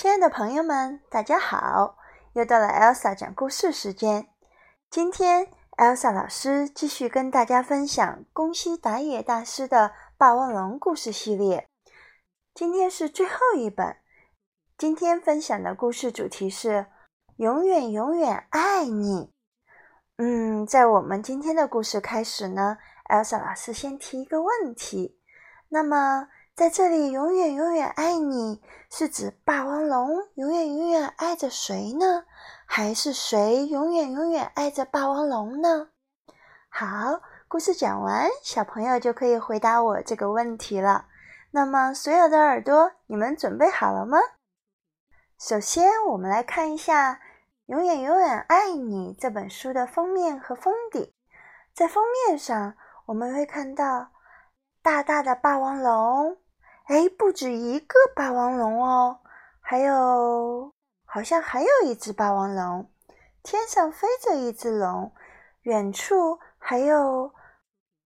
亲爱的朋友们，大家好！又到了 Elsa 讲故事时间。今天 Elsa 老师继续跟大家分享宫西达也大师的《霸王龙》故事系列。今天是最后一本。今天分享的故事主题是“永远永远爱你”。嗯，在我们今天的故事开始呢，Elsa 老师先提一个问题。那么，在这里，永远永远爱你是指霸王龙永远永远爱着谁呢？还是谁永远永远爱着霸王龙呢？好，故事讲完，小朋友就可以回答我这个问题了。那么，所有的耳朵，你们准备好了吗？首先，我们来看一下《永远永远爱你》这本书的封面和封底。在封面上，我们会看到大大的霸王龙。哎，不止一个霸王龙哦，还有，好像还有一只霸王龙。天上飞着一只龙，远处还有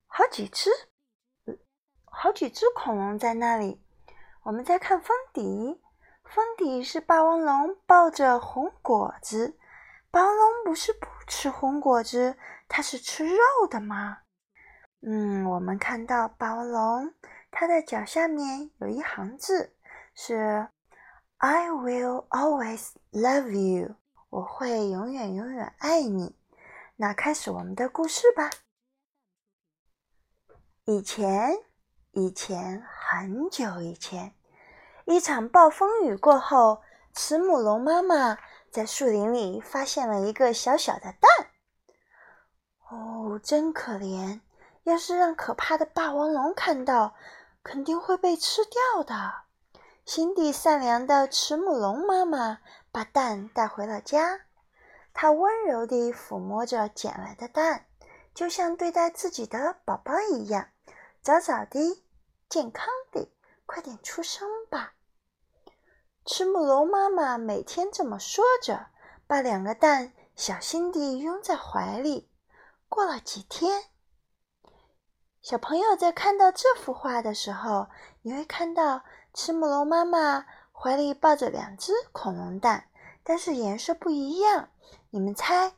好几只，好几只恐龙在那里。我们再看封底，封底是霸王龙抱着红果子。霸王龙不是不吃红果子，它是吃肉的吗？嗯，我们看到霸王龙。它的脚下面有一行字，是 "I will always love you"，我会永远永远爱你。那开始我们的故事吧。以前，以前很久以前，一场暴风雨过后，慈母龙妈妈在树林里发现了一个小小的蛋。哦，真可怜！要是让可怕的霸王龙看到，肯定会被吃掉的。心地善良的慈母龙妈妈把蛋带回了家，她温柔地抚摸着捡来的蛋，就像对待自己的宝宝一样。早早的，健康的，快点出生吧！慈母龙妈妈每天这么说着，把两个蛋小心地拥在怀里。过了几天。小朋友在看到这幅画的时候，你会看到慈母龙妈妈怀里抱着两只恐龙蛋，但是颜色不一样。你们猜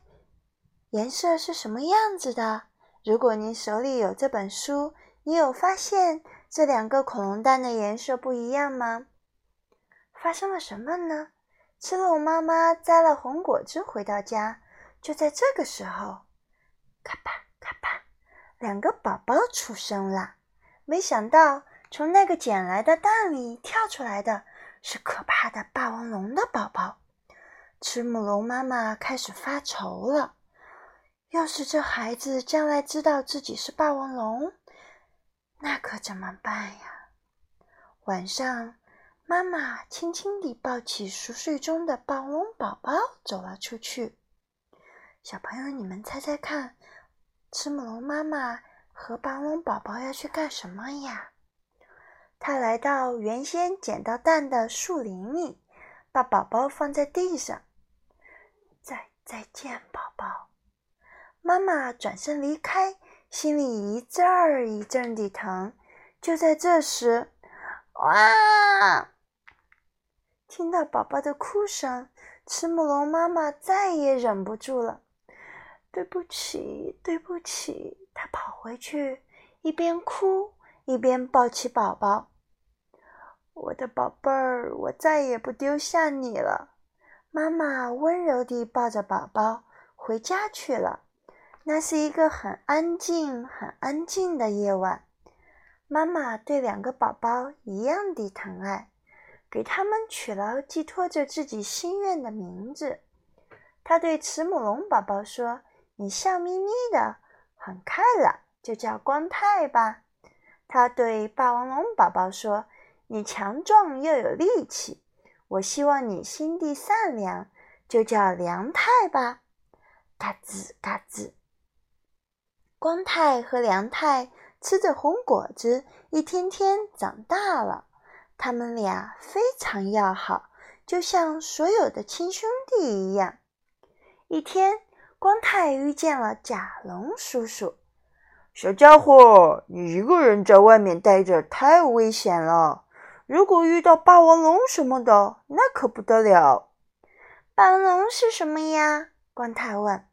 颜色是什么样子的？如果您手里有这本书，你有发现这两个恐龙蛋的颜色不一样吗？发生了什么呢？慈龙妈妈摘了红果子回到家，就在这个时候，咔吧咔吧。两个宝宝出生了，没想到从那个捡来的蛋里跳出来的是可怕的霸王龙的宝宝。慈母龙妈妈开始发愁了：要是这孩子将来知道自己是霸王龙，那可怎么办呀？晚上，妈妈轻轻地抱起熟睡中的霸王龙宝宝走了出去。小朋友，你们猜猜看？慈母龙妈妈和霸王龙宝宝要去干什么呀？他来到原先捡到蛋的树林里，把宝宝放在地上。再再见，宝宝。妈妈转身离开，心里一阵儿一阵的疼。就在这时，哇！听到宝宝的哭声，慈母龙妈妈再也忍不住了。对不起，对不起。他跑回去，一边哭一边抱起宝宝。我的宝贝儿，我再也不丢下你了。妈妈温柔地抱着宝宝回家去了。那是一个很安静、很安静的夜晚。妈妈对两个宝宝一样的疼爱，给他们取了寄托着自己心愿的名字。她对慈母龙宝宝说。你笑眯眯的，很开朗，就叫光太吧。他对霸王龙宝宝说：“你强壮又有力气，我希望你心地善良，就叫梁太吧。”嘎吱嘎吱，光太和梁太吃着红果子，一天天长大了。他们俩非常要好，就像所有的亲兄弟一样。一天。光太遇见了甲龙叔叔，小家伙，你一个人在外面待着太危险了。如果遇到霸王龙什么的，那可不得了。霸王龙是什么呀？光太问。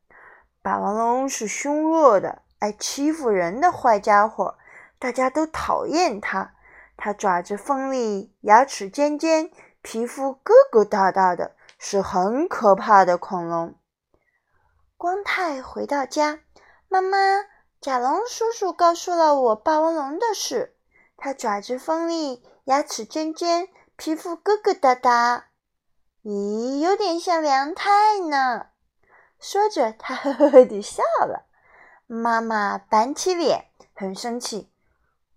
霸王龙是凶恶的、爱欺负人的坏家伙，大家都讨厌它。它爪子锋利，牙齿尖尖，皮肤疙疙瘩瘩的，是很可怕的恐龙。光太回到家，妈妈，甲龙叔叔告诉了我霸王龙的事。它爪子锋利，牙齿尖尖，皮肤疙疙瘩瘩。咦，有点像梁太呢。说着，他呵呵呵地笑了。妈妈板起脸，很生气。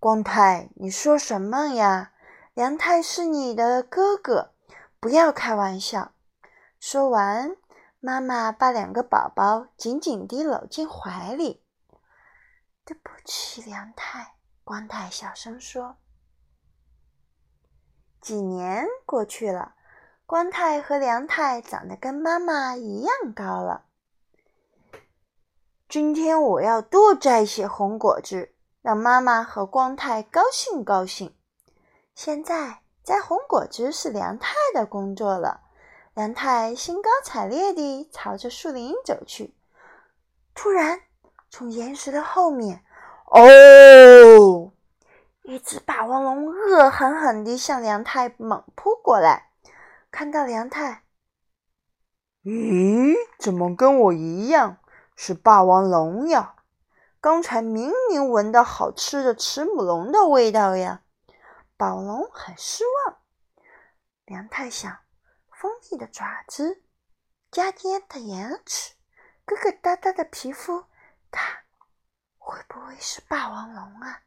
光太，你说什么呀？梁太是你的哥哥，不要开玩笑。说完，妈妈把两个宝宝紧紧地搂进怀里。对不起，梁太。光太小声说。几年过去了，光太和梁太长得跟妈妈一样高了。今天我要多摘些红果子。让妈妈和光太高兴高兴。现在摘红果子是梁太的工作了。梁太兴高采烈地朝着树林走去。突然，从岩石的后面，哦，一只霸王龙恶狠狠地向梁太猛扑过来。看到梁太，咦，怎么跟我一样是霸王龙呀？刚才明明闻到好吃的慈母龙的味道呀！宝龙很失望。梁太想：锋利的爪子，尖尖的牙齿，疙疙瘩瘩的皮肤，它会不会是霸王龙啊？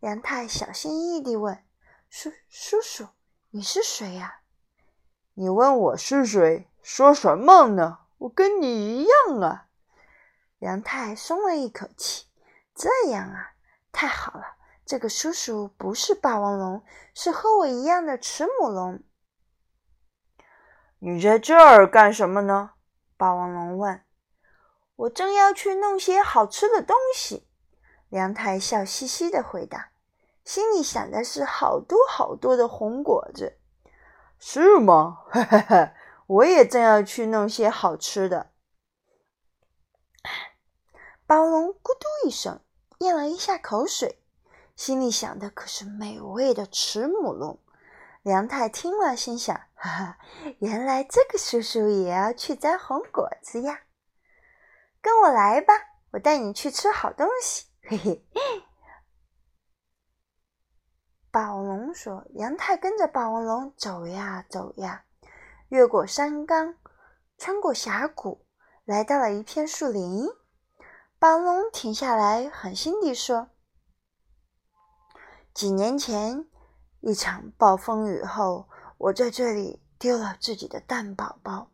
杨太小心翼翼地问：“叔叔叔，你是谁呀？”你问我是谁？说什么呢？我跟你一样啊！杨太松了一口气，这样啊，太好了！这个叔叔不是霸王龙，是和我一样的慈母龙。你在这儿干什么呢？霸王龙问。我正要去弄些好吃的东西。梁太笑嘻嘻的回答，心里想的是好多好多的红果子。是吗？哈哈哈！我也正要去弄些好吃的。霸王龙咕嘟一声咽了一下口水，心里想的可是美味的慈母龙。梁太听了，心想：哈哈，原来这个叔叔也要去摘红果子呀！跟我来吧，我带你去吃好东西。嘿嘿。霸王龙说：“梁太跟着霸王龙走呀走呀，越过山岗，穿过峡谷，来到了一片树林。”霸王龙停下来，狠心地说：“几年前，一场暴风雨后，我在这里丢了自己的蛋宝宝。”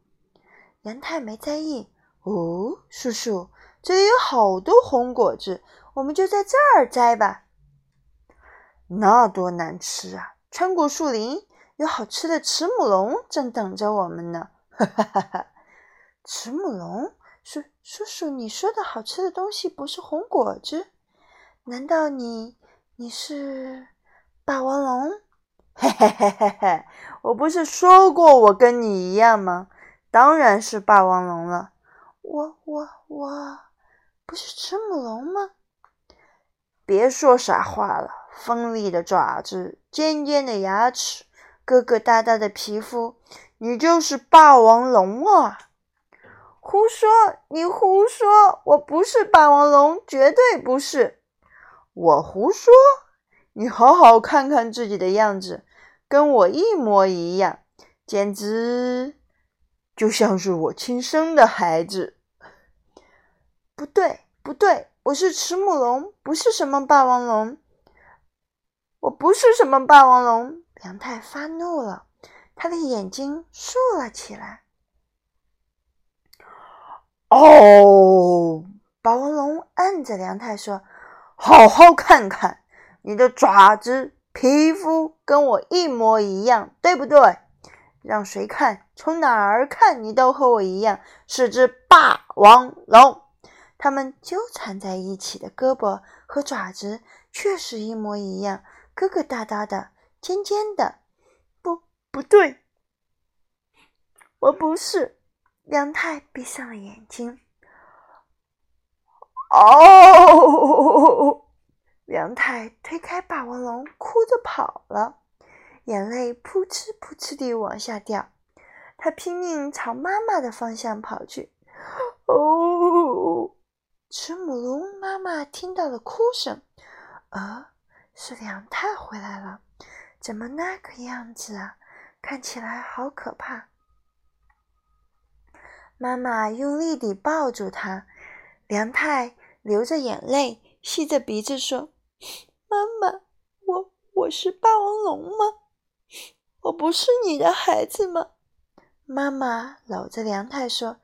杨太没在意。哦，叔叔，这里有好多红果子，我们就在这儿摘吧。那多难吃啊！穿过树林，有好吃的慈母龙正等着我们呢。哈哈哈哈！慈母龙。叔叔叔，你说的好吃的东西不是红果子？难道你你是霸王龙？嘿嘿嘿嘿嘿！我不是说过我跟你一样吗？当然是霸王龙了。我我我不是慈母龙吗？别说傻话了！锋利的爪子，尖尖的牙齿，疙疙瘩瘩的皮肤，你就是霸王龙啊！胡说！你胡说！我不是霸王龙，绝对不是。我胡说？你好好看看自己的样子，跟我一模一样，简直就像是我亲生的孩子。不对，不对，我是慈母龙，不是什么霸王龙。我不是什么霸王龙！梁太发怒了，他的眼睛竖了起来。哦，霸王龙按着梁太说：“好好看看，你的爪子、皮肤跟我一模一样，对不对？让谁看，从哪儿看，你都和我一样，是只霸王龙。它们纠缠在一起的胳膊和爪子确实一模一样，疙疙瘩瘩的，尖尖的。不，不对，我不是。梁太闭上了眼睛。哦！梁太推开霸王龙，哭着跑了，眼泪扑哧扑哧地往下掉。他拼命朝妈妈的方向跑去。哦！慈母龙妈妈听到了哭声，呃，是梁太回来了，怎么那个样子啊？看起来好可怕。妈妈用力地抱住他，梁太。流着眼泪，吸着鼻子说：“妈妈，我我是霸王龙吗？我不是你的孩子吗？”妈妈搂着梁太说：“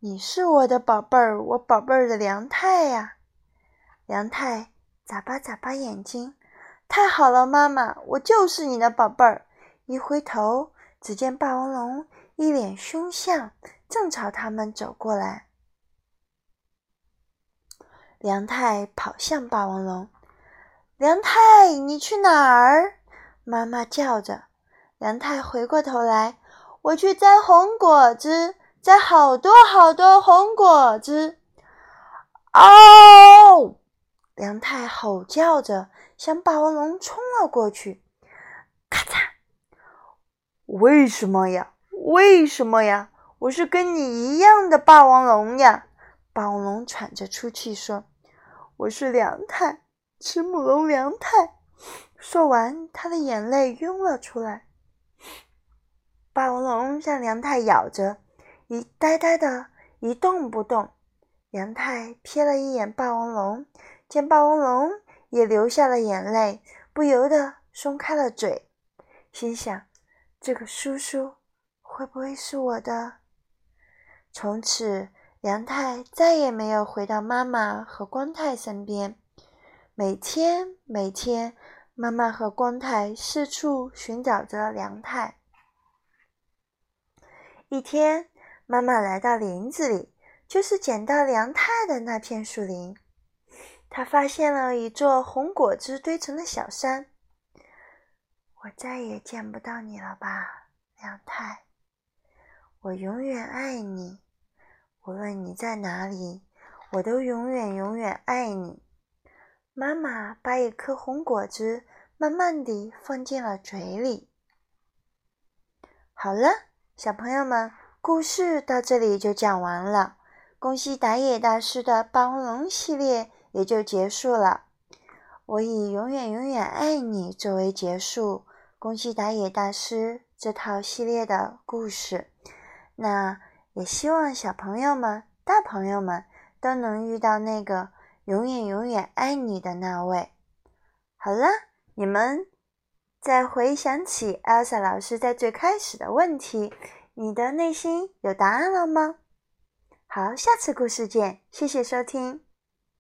你是我的宝贝儿，我宝贝儿的梁太呀。”梁太眨巴眨巴眼睛：“太好了，妈妈，我就是你的宝贝儿。”一回头，只见霸王龙一脸凶相，正朝他们走过来。梁太跑向霸王龙，梁太，你去哪儿？妈妈叫着。梁太回过头来，我去摘红果子，摘好多好多红果子。哦！梁太吼叫着向霸王龙冲了过去，咔嚓！为什么呀？为什么呀？我是跟你一样的霸王龙呀！霸王龙喘着粗气说：“我是梁太，慈母龙梁太。”说完，他的眼泪涌了出来。霸王龙让梁太咬着，一呆呆的一动不动。梁太瞥了一眼霸王龙，见霸王龙也流下了眼泪，不由得松开了嘴，心想：“这个叔叔会不会是我的？”从此。梁太再也没有回到妈妈和光太身边。每天，每天，妈妈和光太四处寻找着梁太。一天，妈妈来到林子里，就是捡到梁太的那片树林。她发现了一座红果子堆成的小山。我再也见不到你了吧，梁太？我永远爱你。无论你在哪里，我都永远永远爱你。妈妈把一颗红果子慢慢地放进了嘴里。好了，小朋友们，故事到这里就讲完了。恭喜打野大师的《霸王龙》系列也就结束了。我以永远永远爱你作为结束恭喜打野大师这套系列的故事。那。也希望小朋友们、大朋友们都能遇到那个永远永远爱你的那位。好了，你们再回想起 Elsa 老师在最开始的问题，你的内心有答案了吗？好，下次故事见，谢谢收听。